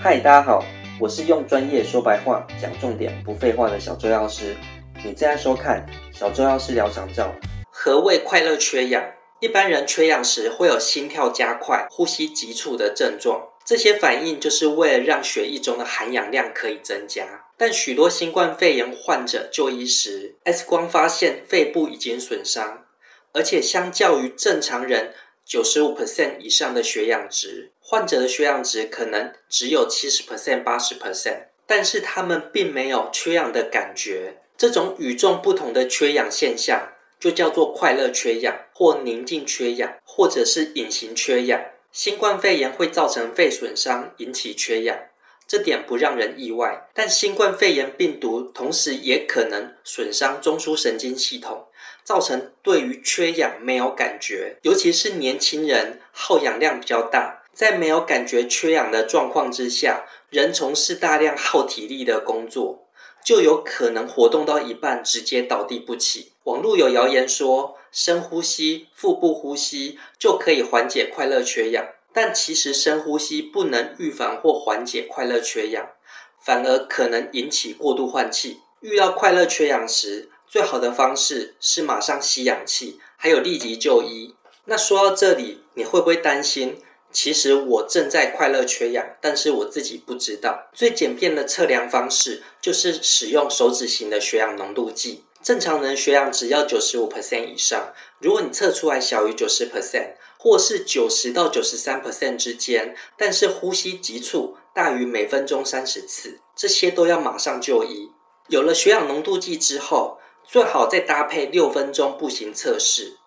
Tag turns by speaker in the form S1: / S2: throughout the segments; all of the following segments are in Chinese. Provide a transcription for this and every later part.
S1: 嗨，大家好，我是用专业说白话、讲重点、不废话的小周药师。你正在收看小周药师聊长照。
S2: 何谓快乐缺氧？一般人缺氧时会有心跳加快、呼吸急促的症状，这些反应就是为了让血液中的含氧量可以增加。但许多新冠肺炎患者就医时，X 光发现肺部已经损伤，而且相较于正常人。九十五 percent 以上的血氧值，患者的血氧值可能只有七十 percent、八十 percent，但是他们并没有缺氧的感觉。这种与众不同的缺氧现象，就叫做快乐缺氧，或宁静缺氧，或者是隐形缺氧。新冠肺炎会造成肺损伤，引起缺氧。这点不让人意外，但新冠肺炎病毒同时也可能损伤中枢神经系统，造成对于缺氧没有感觉，尤其是年轻人耗氧量比较大，在没有感觉缺氧的状况之下，人从事大量耗体力的工作，就有可能活动到一半直接倒地不起。网络有谣言说，深呼吸、腹部呼吸就可以缓解快乐缺氧。但其实深呼吸不能预防或缓解快乐缺氧，反而可能引起过度换气。遇到快乐缺氧时，最好的方式是马上吸氧气，还有立即就医。那说到这里，你会不会担心？其实我正在快乐缺氧，但是我自己不知道。最简便的测量方式就是使用手指型的血氧浓度计。正常人血氧值要九十五 percent 以上，如果你测出来小于九十 percent。或是九十到九十三 percent 之间，但是呼吸急促大于每分钟三十次，这些都要马上就医。有了血氧浓度计之后，最好再搭配六分钟步行测试。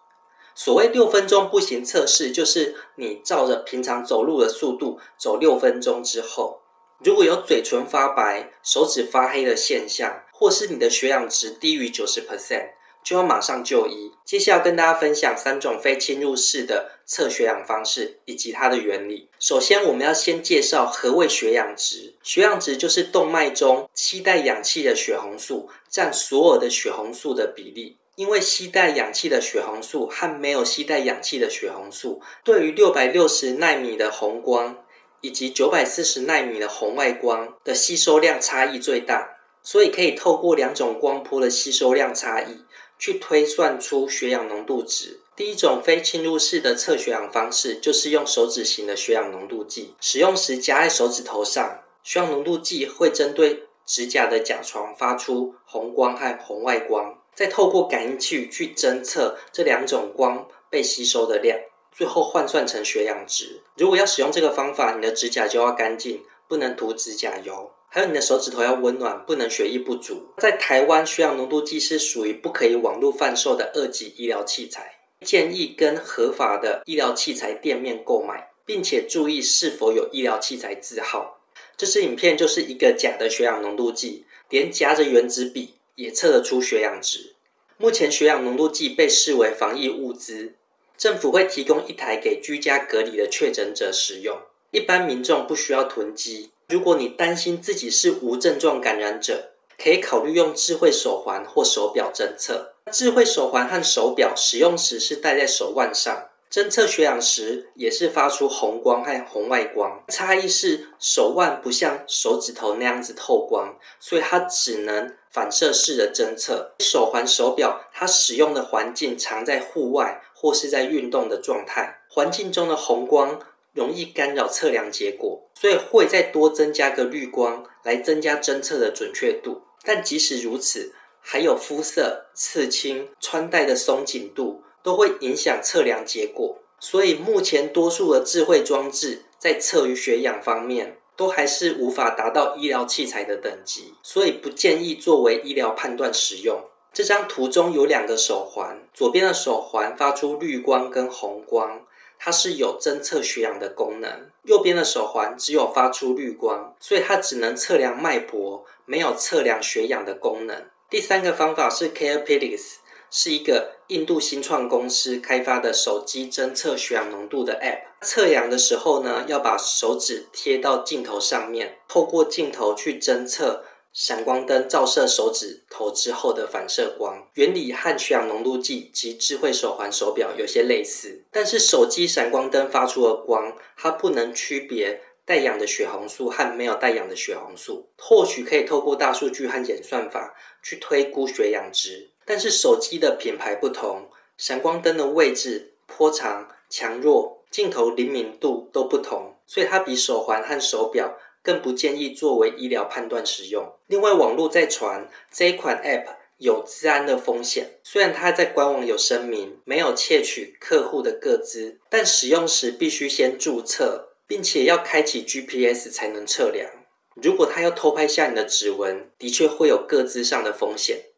S2: 所谓六分钟步行测试，就是你照着平常走路的速度走六分钟之后，如果有嘴唇发白、手指发黑的现象，或是你的血氧值低于九十 percent。就要马上就医。接下来跟大家分享三种非侵入式的测血氧方式以及它的原理。首先，我们要先介绍何谓血氧值。血氧值就是动脉中吸带氧气的血红素占所有的血红素的比例。因为吸带氧气的血红素和没有吸带氧气的血红素，对于六百六十纳米的红光以及九百四十纳米的红外光的吸收量差异最大，所以可以透过两种光波的吸收量差异。去推算出血氧浓度值。第一种非侵入式的测血氧方式，就是用手指型的血氧浓度计。使用时夹在手指头上，血氧浓度计会针对指甲的甲床发出红光和红外光，再透过感应器去侦测这两种光被吸收的量，最后换算成血氧值。如果要使用这个方法，你的指甲就要干净，不能涂指甲油。还有你的手指头要温暖，不能血液不足。在台湾，血氧浓度计是属于不可以网络贩售的二级医疗器材，建议跟合法的医疗器材店面购买，并且注意是否有医疗器材字号。这支影片就是一个假的血氧浓度计，连夹着原子笔也测得出血氧值。目前血氧浓度计被视为防疫物资，政府会提供一台给居家隔离的确诊者使用，一般民众不需要囤积。如果你担心自己是无症状感染者，可以考虑用智慧手环或手表侦测。智慧手环和手表使用时是戴在手腕上，侦测血氧时也是发出红光和红外光。差异是手腕不像手指头那样子透光，所以它只能反射式的侦测。手环、手表它使用的环境常在户外或是在运动的状态，环境中的红光。容易干扰测量结果，所以会再多增加个滤光来增加侦测的准确度。但即使如此，还有肤色、刺青、穿戴的松紧度都会影响测量结果。所以目前多数的智慧装置在测于血氧方面都还是无法达到医疗器材的等级，所以不建议作为医疗判断使用。这张图中有两个手环，左边的手环发出绿光跟红光。它是有侦测血氧的功能，右边的手环只有发出绿光，所以它只能测量脉搏，没有测量血氧的功能。第三个方法是 CarePedix，是一个印度新创公司开发的手机侦测血氧浓度的 App。测氧的时候呢，要把手指贴到镜头上面，透过镜头去侦测。闪光灯照射手指头之后的反射光原理和血氧浓度计及智慧手环手表有些类似，但是手机闪光灯发出的光，它不能区别。带氧的血红素和没有带氧的血红素，或许可以透过大数据和演算法去推估血氧值。但是手机的品牌不同，闪光灯的位置、波长、强弱、镜头灵敏度都不同，所以它比手环和手表更不建议作为医疗判断使用。另外，网络在传这一款 App。有治安的风险，虽然它在官网有声明没有窃取客户的个资，但使用时必须先注册，并且要开启 GPS 才能测量。如果他要偷拍下你的指纹，的确会有个资上的风险。